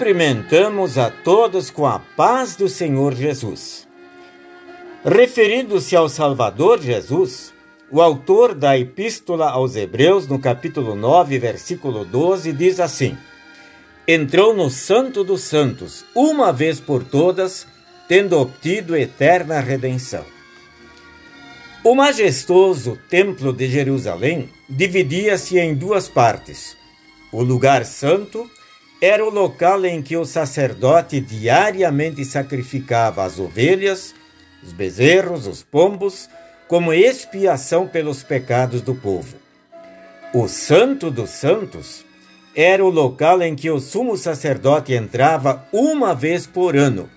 Cumprimentamos a todos com a paz do Senhor Jesus. Referindo-se ao Salvador Jesus, o autor da Epístola aos Hebreus, no capítulo 9, versículo 12, diz assim: Entrou no Santo dos Santos, uma vez por todas, tendo obtido eterna redenção. O majestoso Templo de Jerusalém dividia-se em duas partes: o lugar santo era o local em que o sacerdote diariamente sacrificava as ovelhas, os bezerros, os pombos, como expiação pelos pecados do povo. O Santo dos Santos era o local em que o sumo sacerdote entrava uma vez por ano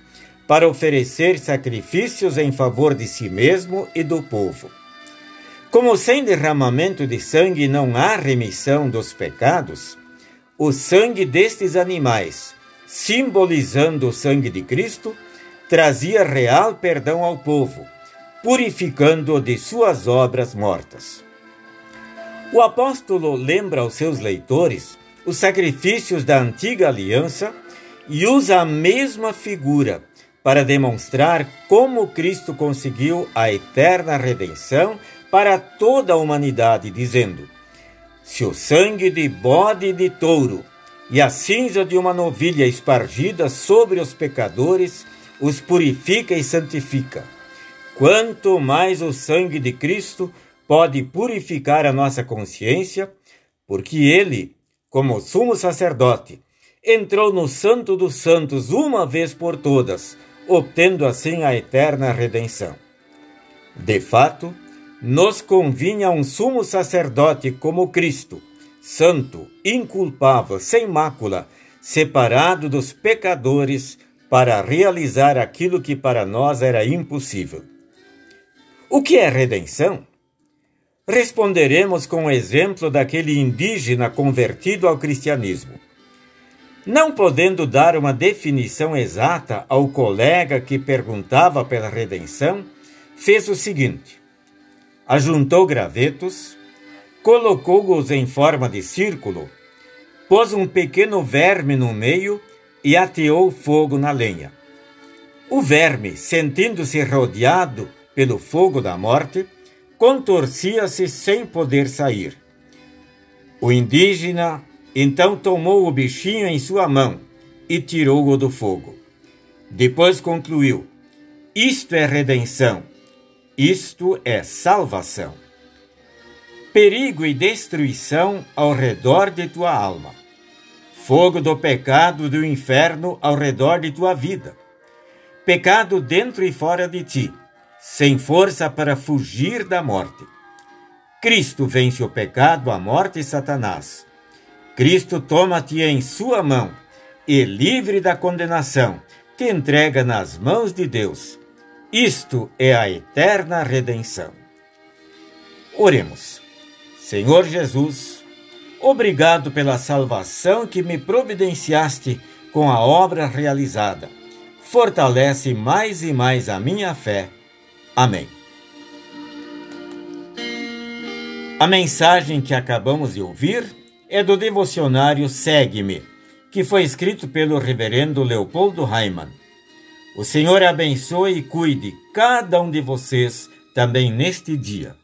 para oferecer sacrifícios em favor de si mesmo e do povo. Como sem derramamento de sangue não há remissão dos pecados, o sangue destes animais, simbolizando o sangue de Cristo, trazia real perdão ao povo, purificando-o de suas obras mortas. O apóstolo lembra aos seus leitores os sacrifícios da antiga aliança e usa a mesma figura para demonstrar como Cristo conseguiu a eterna redenção para toda a humanidade, dizendo: se o sangue de bode e de touro e a cinza de uma novilha espargida sobre os pecadores os purifica e santifica, quanto mais o sangue de Cristo pode purificar a nossa consciência, porque ele, como sumo sacerdote, entrou no Santo dos Santos uma vez por todas, obtendo assim a eterna redenção. De fato, nos convinha um sumo sacerdote como Cristo, santo, inculpável, sem mácula, separado dos pecadores, para realizar aquilo que para nós era impossível. O que é redenção? Responderemos com o exemplo daquele indígena convertido ao cristianismo. Não podendo dar uma definição exata ao colega que perguntava pela redenção, fez o seguinte: ajuntou gravetos, colocou-os em forma de círculo, pôs um pequeno verme no meio e ateou fogo na lenha. O verme, sentindo-se rodeado pelo fogo da morte, contorcia-se sem poder sair. O indígena então tomou o bichinho em sua mão e tirou-o do fogo. Depois concluiu: Isto é redenção isto é salvação. Perigo e destruição ao redor de tua alma. Fogo do pecado do inferno ao redor de tua vida. Pecado dentro e fora de ti, sem força para fugir da morte. Cristo vence o pecado, a morte e Satanás. Cristo toma-te em sua mão e, livre da condenação, te entrega nas mãos de Deus isto é a eterna redenção. Oremos. Senhor Jesus, obrigado pela salvação que me providenciaste com a obra realizada. Fortalece mais e mais a minha fé. Amém. A mensagem que acabamos de ouvir é do devocionário Segue-me, que foi escrito pelo reverendo Leopoldo Raimann. O Senhor abençoe e cuide cada um de vocês também neste dia.